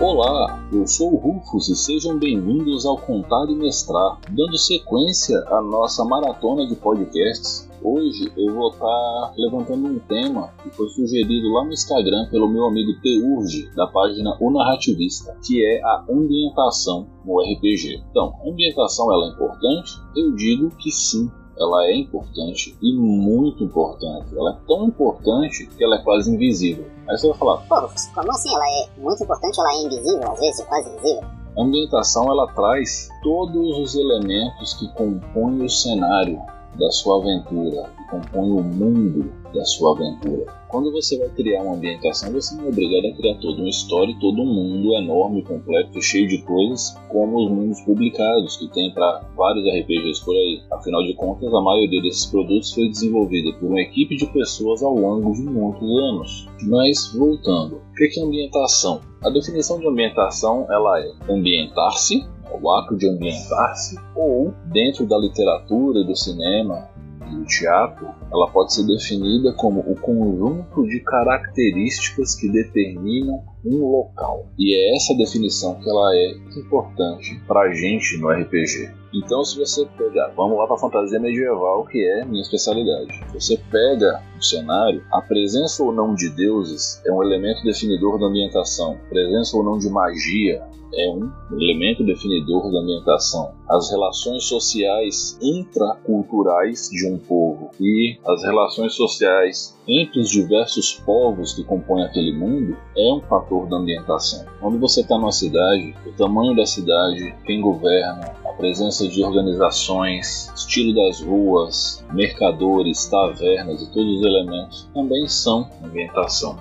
Olá, eu sou o Rufus e sejam bem-vindos ao Contar e Mestrar, dando sequência à nossa maratona de podcasts. Hoje eu vou estar levantando um tema que foi sugerido lá no Instagram pelo meu amigo Teurge, da página O Narrativista, que é a ambientação no RPG. Então, ambientação ela é importante? Eu digo que sim, ela é importante e muito importante. Ela é tão importante que ela é quase invisível. Aí você vai falar, Pô, como assim ela é muito importante, ela é invisível, às vezes quase invisível? A ambientação ela traz todos os elementos que compõem o cenário da sua aventura, que compõem o mundo da sua aventura. Quando você vai criar uma ambientação, você não é obrigado a criar toda uma história e todo um mundo enorme, complexo, cheio de coisas, como os mundos publicados que tem para vários RPGs por aí. Afinal de contas, a maioria desses produtos foi desenvolvida por uma equipe de pessoas ao longo de muitos anos. Mas voltando, o que é ambientação? A definição de ambientação ela é ambientar-se, o ato de ambientar-se, ou dentro da literatura e do cinema do teatro, ela pode ser definida como o conjunto de características que determinam um local. E é essa definição que ela é importante para a gente no RPG. Então, se você pegar, vamos lá para fantasia medieval, que é minha especialidade. Você pega um cenário, a presença ou não de deuses é um elemento definidor da ambientação. Presença ou não de magia é um elemento definidor da ambientação. As relações sociais intraculturais de um povo e as relações sociais entre os diversos povos que compõem aquele mundo é um fator da ambientação. Quando você está numa cidade, o tamanho da cidade, quem governa, a presença de organizações, estilo das ruas, mercadores, tavernas e todos os elementos também são ambientação.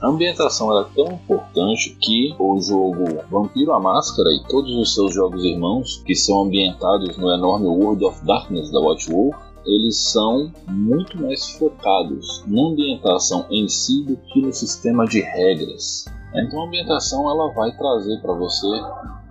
A ambientação é tão importante que o jogo Vampiro a Máscara e todos os seus jogos irmãos, que são ambientados no enorme World of Darkness da Watchwolf, eles são muito mais focados na ambientação em si do que no sistema de regras. Então a ambientação ela vai trazer para você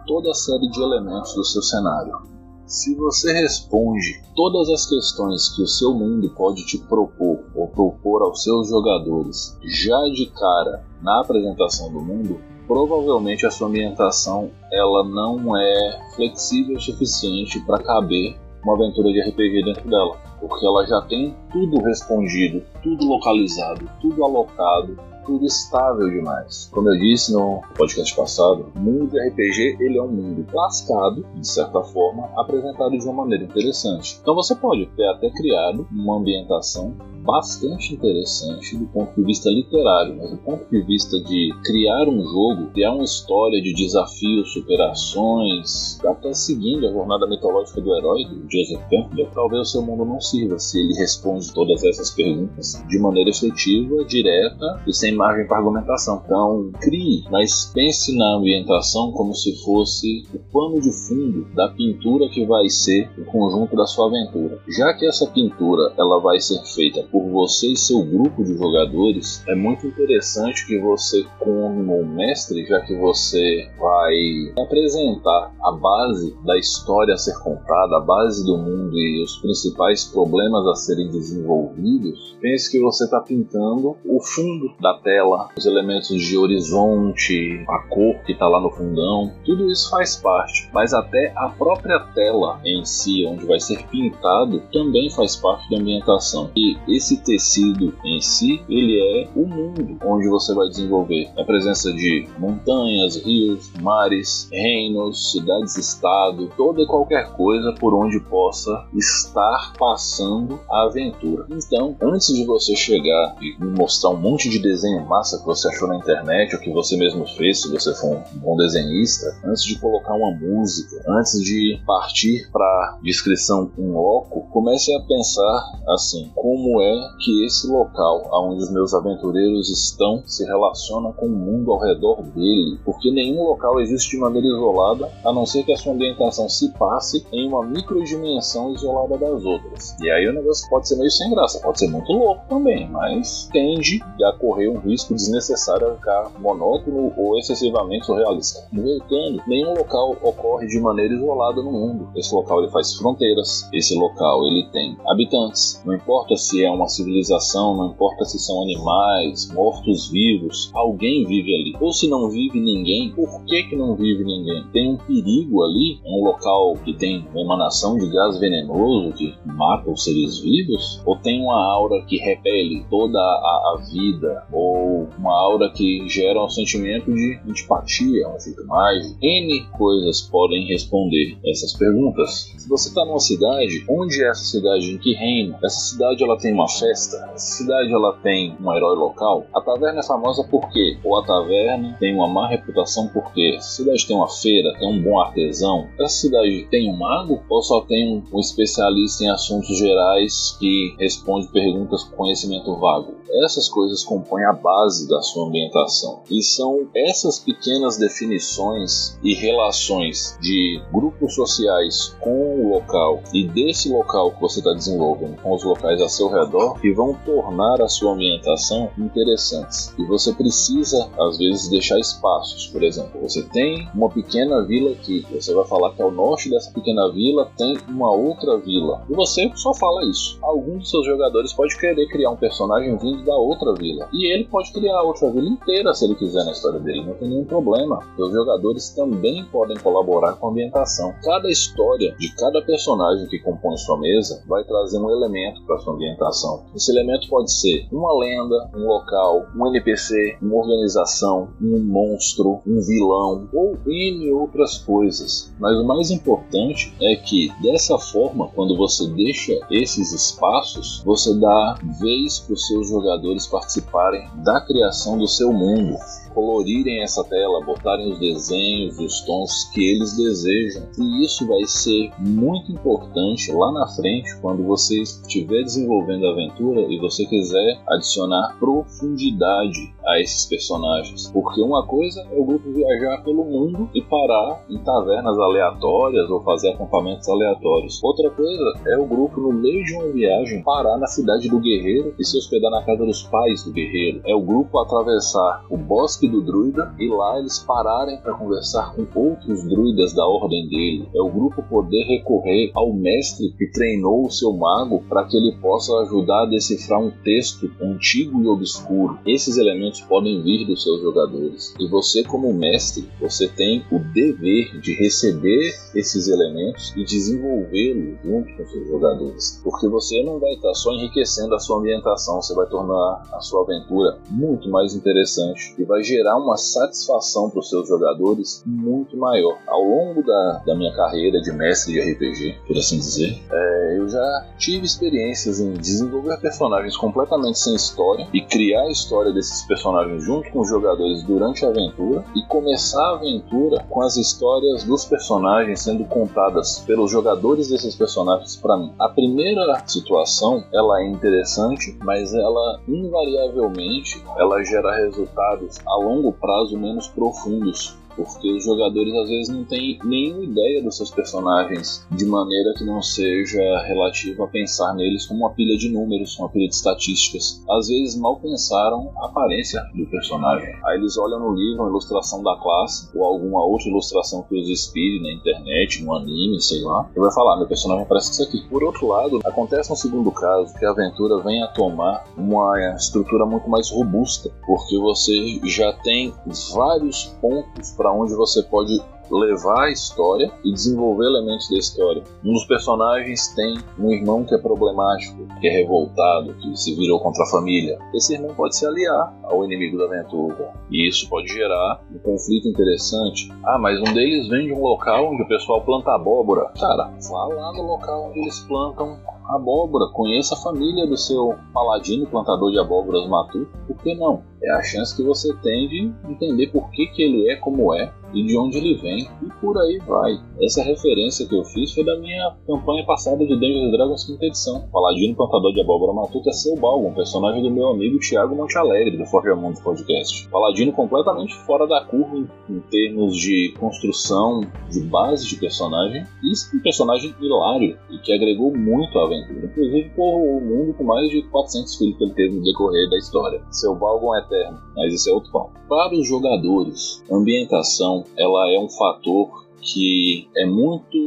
toda a série de elementos do seu cenário. Se você responde todas as questões que o seu mundo pode te propor ou propor aos seus jogadores já de cara na apresentação do mundo, provavelmente a sua ambientação ela não é flexível o suficiente para caber uma aventura de RPG dentro dela, porque ela já tem tudo respondido, tudo localizado, tudo alocado, tudo estável demais. Como eu disse no podcast passado, o mundo de RPG ele é um mundo lascado, de certa forma, apresentado de uma maneira interessante. Então você pode ter até criado uma ambientação bastante interessante do ponto de vista literário, mas do ponto de vista de criar um jogo, criar uma história de desafios, superações, até seguindo a jornada mitológica do herói, do Joseph Campbell, talvez o seu mundo não sirva se ele responde todas essas perguntas de maneira efetiva, direta e sem margem para argumentação. Então, crie, mas pense na ambientação como se fosse o pano de fundo da pintura que vai ser o conjunto da sua aventura. Já que essa pintura ela vai ser feita por você e seu grupo de jogadores, é muito interessante que você, como mestre, já que você vai apresentar a base da história a ser contada, a base do mundo e os principais problemas a serem desenvolvidos, pense que você está pintando o fundo da tela, os elementos de horizonte, a cor que está lá no fundão, tudo isso faz parte, mas até a própria tela em si, onde vai ser pintado, também faz parte da ambientação. E esse tecido em si, ele é o mundo onde você vai desenvolver a presença de montanhas, rios, mares, reinos, cidades-estado, toda e qualquer coisa por onde possa estar passando a aventura. Então, antes de você chegar e mostrar um monte de desenho massa que você achou na internet ou que você mesmo fez, se você for um bom desenhista, antes de colocar uma música, antes de partir para descrição um loco, comece a pensar assim, como é que esse local onde os meus aventureiros estão se relaciona com o mundo ao redor dele, porque nenhum local existe de maneira isolada, a não ser que a sua ambientação se passe em uma microdimensão isolada das outras. E aí o negócio pode ser meio sem graça, pode ser muito louco também, mas tende a correr um risco desnecessário a ficar monótono ou excessivamente surrealista. Voltando, nenhum local ocorre de maneira isolada no mundo. Esse local ele faz fronteiras, esse local ele tem habitantes. Não importa se é uma civilização, não importa se são animais, mortos-vivos, alguém vive ali. Ou se não vive ninguém, por que, que não vive ninguém? Tem um perigo ali, é um local que tem emanação de gás venenoso que mata os seres vivos? Ou tem uma aura que repele toda a, a vida? Ou uma aura que gera um sentimento de antipatia, um efeito mágico? N coisas podem responder essas perguntas. Se você está numa cidade, onde é essa cidade? Em que reino? Essa cidade ela tem uma festa? Essa cidade ela tem um herói local? A taverna é famosa por quê? Ou a taverna tem uma má reputação por quê? Essa cidade tem uma feira, tem um bom artesão? Essa cidade tem um mago? Ou só tem um, um especialista em assuntos gerais que responde perguntas com conhecimento vago? Essas coisas compõem a base da sua ambientação. E são essas pequenas definições e relações de grupos sociais com o local e desse local que você está desenvolvendo com os locais a seu redor que vão tornar a sua ambientação interessantes. E você precisa, às vezes, deixar espaços. Por exemplo, você tem uma pequena vila aqui, você vai falar que ao norte dessa pequena vila tem uma outra vila. E você só fala isso. Algum dos seus jogadores pode querer criar um personagem vindo da outra vila. E ele pode criar outra vila inteira se ele quiser na história dele, não tem nenhum problema. Os jogadores também podem colaborar com a ambientação. Cada história de cada personagem que compõe sua mesa vai trazer um elemento para sua ambientação. Esse elemento pode ser uma lenda, um local, um NPC, uma organização, um monstro, um vilão ou N outras coisas. Mas o mais importante é que dessa forma, quando você deixa esses espaços, você dá vez para os seus jogadores participarem da criação do seu mundo colorirem essa tela, botarem os desenhos, os tons que eles desejam. E isso vai ser muito importante lá na frente, quando você estiver desenvolvendo a aventura e você quiser adicionar profundidade a esses personagens. Porque uma coisa é o grupo viajar pelo mundo e parar em tavernas aleatórias ou fazer acampamentos aleatórios. Outra coisa é o grupo, no meio de uma viagem, parar na cidade do guerreiro e se hospedar na casa dos pais do guerreiro. É o grupo atravessar o bosque do druida e lá eles pararem para conversar com outros druidas da ordem dele. É o grupo poder recorrer ao mestre que treinou o seu mago para que ele possa ajudar a decifrar um texto antigo e obscuro. Esses elementos podem vir dos seus jogadores. E você, como mestre, você tem o dever de receber esses elementos e desenvolvê-los junto com seus jogadores. Porque você não vai estar só enriquecendo a sua ambientação, você vai tornar a sua aventura muito mais interessante e vai gerar uma satisfação para os seus jogadores muito maior. Ao longo da, da minha carreira de mestre de RPG, por assim dizer, é, eu já tive experiências em desenvolver personagens completamente sem história e criar a história desses personagens junto com os jogadores durante a aventura e começar a aventura com as histórias dos personagens sendo contadas pelos jogadores desses personagens para mim. A primeira situação ela é interessante, mas ela invariavelmente ela gera resultados longo prazo menos profundos porque os jogadores às vezes não têm nenhuma ideia dos seus personagens de maneira que não seja relativa a pensar neles como uma pilha de números, uma pilha de estatísticas. Às vezes mal pensaram a aparência do personagem. Aí eles olham no livro a ilustração da classe ou alguma outra ilustração que os inspire na internet, no anime, sei lá, e vai falar: meu personagem parece isso aqui. Por outro lado, acontece um segundo caso que a aventura vem a tomar uma estrutura muito mais robusta, porque você já tem vários pontos para onde você pode levar a história e desenvolver elementos da história. Um dos personagens tem um irmão que é problemático, que é revoltado, que se virou contra a família. Esse irmão pode se aliar ao inimigo da aventura e isso pode gerar um conflito interessante. Ah, mas um deles vem de um local onde o pessoal planta abóbora. Cara, vá lá no local onde eles plantam abóbora, conheça a família do seu paladino, plantador de abóboras matu, por que não? É a chance que você tem de entender por que, que ele é como é e de onde ele vem e por aí vai. Essa referência que eu fiz foi da minha campanha passada de Dungeons Dragons quinta edição. Paladino Plantador de Abóbora Matuta é seu Balgo, um personagem do meu amigo Thiago Montealegre, do Forja Mundo Podcast. Paladino completamente fora da curva em, em termos de construção de base de personagem e um personagem hilário e que agregou muito à aventura. Inclusive por o mundo com mais de 400 filhos que ele teve no decorrer da história. Seu Balgon é eterno, mas isso é outro papo. Para os jogadores, a ambientação ela é um fator que é muito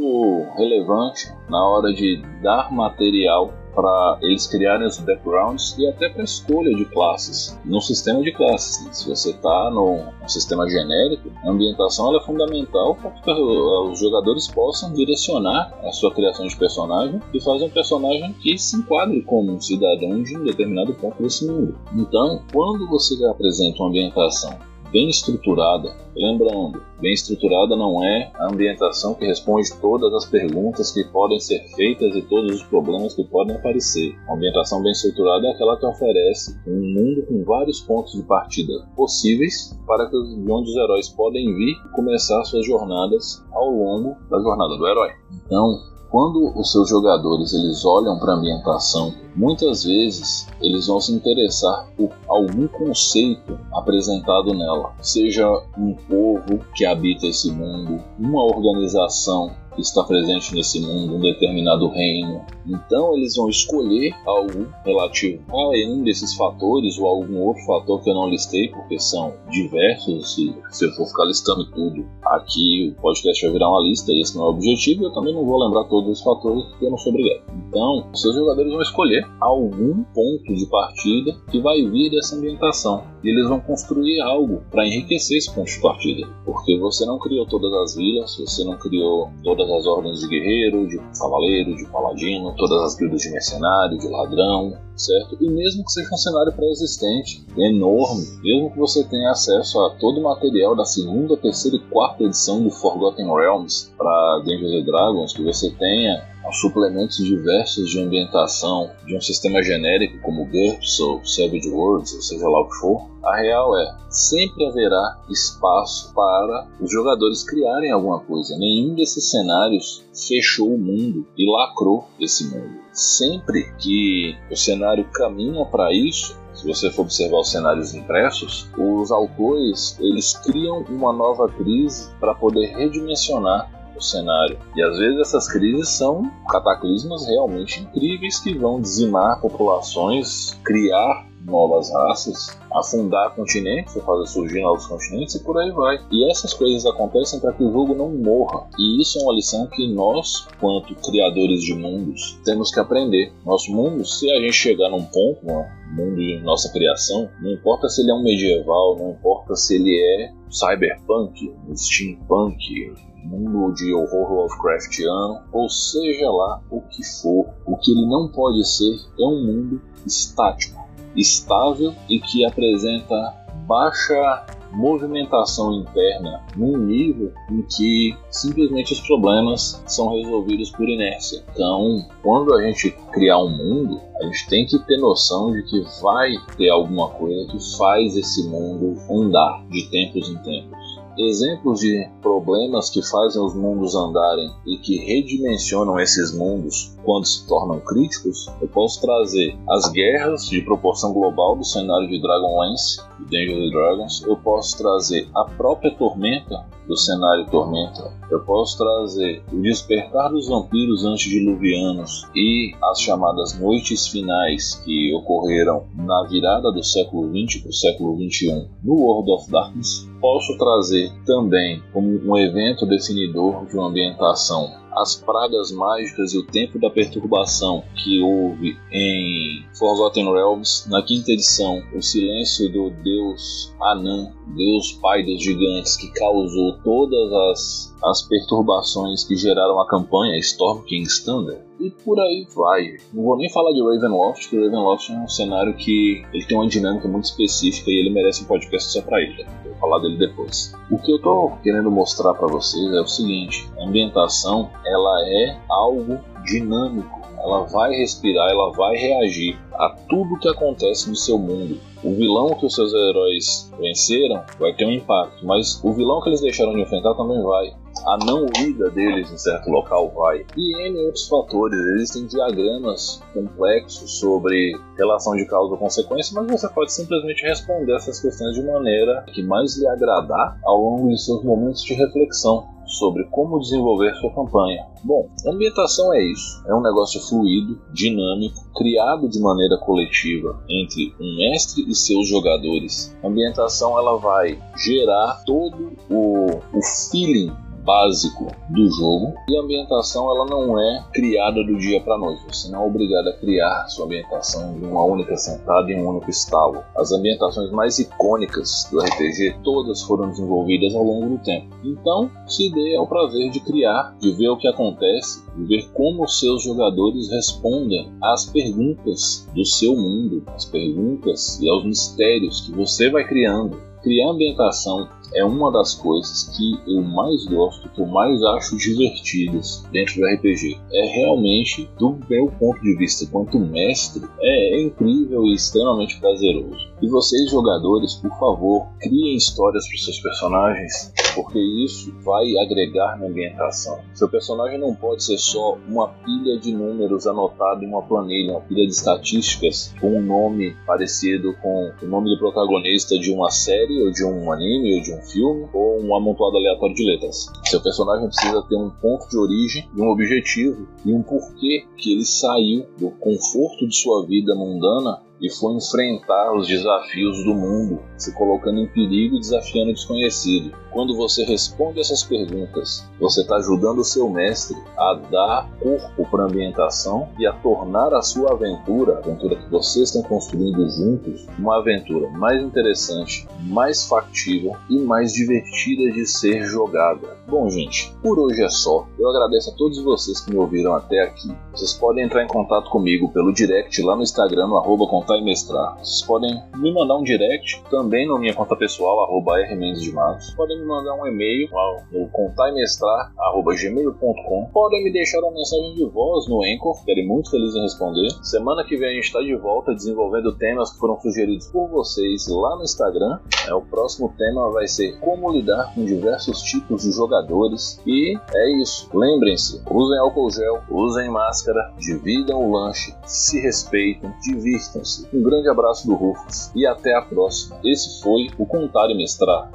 relevante na hora de dar material para eles criarem os backgrounds e até para escolha de classes no sistema de classes. Se você está no, sistema genérico, a ambientação é fundamental para que os jogadores possam direcionar a sua criação de personagem e fazer um personagem que se enquadre como um cidadão de um determinado ponto desse mundo. Então, quando você apresenta uma ambientação bem estruturada. Lembrando, bem estruturada não é a ambientação que responde todas as perguntas que podem ser feitas e todos os problemas que podem aparecer. A ambientação bem estruturada é aquela que oferece um mundo com vários pontos de partida possíveis para que de onde os heróis podem vir e começar suas jornadas ao longo da jornada do herói. Então, quando os seus jogadores eles olham para a ambientação, muitas vezes eles vão se interessar por algum conceito apresentado nela, seja um povo que habita esse mundo, uma organização que está presente nesse mundo, um determinado reino. Então eles vão escolher algo relativo a um desses fatores ou algum outro fator que eu não listei, porque são diversos e se eu for ficar listando tudo aqui, o podcast vai virar uma lista e esse não é o objetivo. Eu também não vou lembrar todos os fatores porque eu não sou obrigado. Então, seus jogadores vão escolher algum ponto de partida que vai vir dessa ambientação e eles vão construir algo para enriquecer esse ponto de partida, porque você não criou todas as vilas, você não criou todas as ordens de guerreiro, de cavaleiro, de paladino, todas as guildas de mercenário, de ladrão, certo? E mesmo que seja um cenário pré-existente, enorme, mesmo que você tenha acesso a todo o material da segunda, terceira e quarta edição do Forgotten Realms para Dungeons Dragons, que você tenha suplementos diversos de ambientação de um sistema genérico como GURPS ou Savage Worlds, ou seja lá o que for, a real é sempre haverá espaço para os jogadores criarem alguma coisa. Nenhum desses cenários fechou o mundo e lacrou esse mundo. Sempre que o cenário caminha para isso, se você for observar os cenários impressos, os autores eles criam uma nova crise para poder redimensionar o cenário. E às vezes essas crises são cataclismos realmente incríveis que vão dizimar populações, criar novas raças, afundar continentes, fazer surgir novos continentes e por aí vai. E essas coisas acontecem para que o jogo não morra. E isso é uma lição que nós, quanto criadores de mundos, temos que aprender. Nosso mundo, se a gente chegar num ponto, um mundo de nossa criação, não importa se ele é um medieval, não importa se ele é cyberpunk, steampunk, mundo de horror Lovecraftiano, ou seja lá o que for, o que ele não pode ser é um mundo estático, estável e que apresenta baixa movimentação interna num nível em que simplesmente os problemas são resolvidos por inércia. Então, quando a gente criar um mundo, a gente tem que ter noção de que vai ter alguma coisa que faz esse mundo andar de tempos em tempos exemplos de problemas que fazem os mundos andarem e que redimensionam esses mundos quando se tornam críticos, eu posso trazer as guerras de proporção global do cenário de Dragonlance e Dungeons Dragons, eu posso trazer a própria Tormenta do cenário Tormenta, eu posso trazer o despertar dos vampiros antediluvianos e as chamadas noites finais que ocorreram na virada do século XX para o século XXI no World of Darkness. Posso trazer também como um evento definidor de uma ambientação as pragas mágicas e o tempo da perturbação que houve em Forgotten Realms, na quinta edição, o silêncio do deus Anan, deus pai dos gigantes, que causou todas as, as perturbações que geraram a campanha Storm King's Thunder. E por aí vai. Não vou nem falar de Ravenloft, porque Ravenloft é um cenário que ele tem uma dinâmica muito específica e ele merece um podcast só pra ele. Vou falar dele depois. O que eu tô querendo mostrar para vocês é o seguinte: a ambientação ela é algo dinâmico. Ela vai respirar, ela vai reagir a tudo que acontece no seu mundo. O vilão que os seus heróis venceram vai ter um impacto, mas o vilão que eles deixaram de enfrentar também vai. A não ida deles em certo local vai. E N outros fatores. Existem diagramas complexos sobre relação de causa e consequência, mas você pode simplesmente responder essas questões de maneira que mais lhe agradar ao longo de seus momentos de reflexão sobre como desenvolver sua campanha. Bom, ambientação é isso. É um negócio fluido, dinâmico, criado de maneira coletiva entre um mestre e seus jogadores. A ambientação ela vai gerar todo o, o feeling básico do jogo. E a ambientação ela não é criada do dia para noite. Você não é obrigado a criar sua ambientação de uma única sentada em um único estalo. As ambientações mais icônicas do RPG todas foram desenvolvidas ao longo do tempo. Então, se dê ao prazer de criar, de ver o que acontece, de ver como os seus jogadores respondem às perguntas do seu mundo, às perguntas e aos mistérios que você vai criando. Criar ambientação é uma das coisas que eu mais gosto, que eu mais acho divertidas dentro do RPG. É realmente, do meu ponto de vista quanto mestre, é incrível e extremamente prazeroso. E vocês, jogadores, por favor, criem histórias para seus personagens, porque isso vai agregar na ambientação. Seu personagem não pode ser só uma pilha de números anotado em uma planilha, uma pilha de estatísticas com um nome parecido com o nome do protagonista de uma série, ou de um anime, ou de um filme ou um amontoado aleatório de letras. Seu personagem precisa ter um ponto de origem um objetivo e um porquê que ele saiu do conforto de sua vida mundana e foi enfrentar os desafios do mundo, se colocando em perigo e desafiando o desconhecido. Quando você responde essas perguntas, você está ajudando o seu mestre a dar corpo para a ambientação e a tornar a sua aventura, a aventura que vocês estão construindo juntos, uma aventura mais interessante, mais factível e mais divertida de ser jogada. Bom, gente, por hoje é só. Eu agradeço a todos vocês que me ouviram até aqui. Vocês podem entrar em contato comigo pelo direct lá no Instagram, no arroba contar e mestrar. Vocês podem me mandar um direct também na minha conta pessoal, arroba rmendesdematos. Podem me mandar um e-mail no contaimestrar.gmail.com. Podem me deixar uma mensagem de voz no Anchor, ficarei muito feliz em responder. Semana que vem a gente está de volta desenvolvendo temas que foram sugeridos por vocês lá no Instagram. É, o próximo tema vai ser como lidar com diversos tipos de jogadores. E é isso. Lembrem-se, usem álcool gel, usem máscara, dividam o lanche, se respeitem, divirtam-se. Um grande abraço do Rufus e até a próxima. Esse foi o Contar e Mestrar.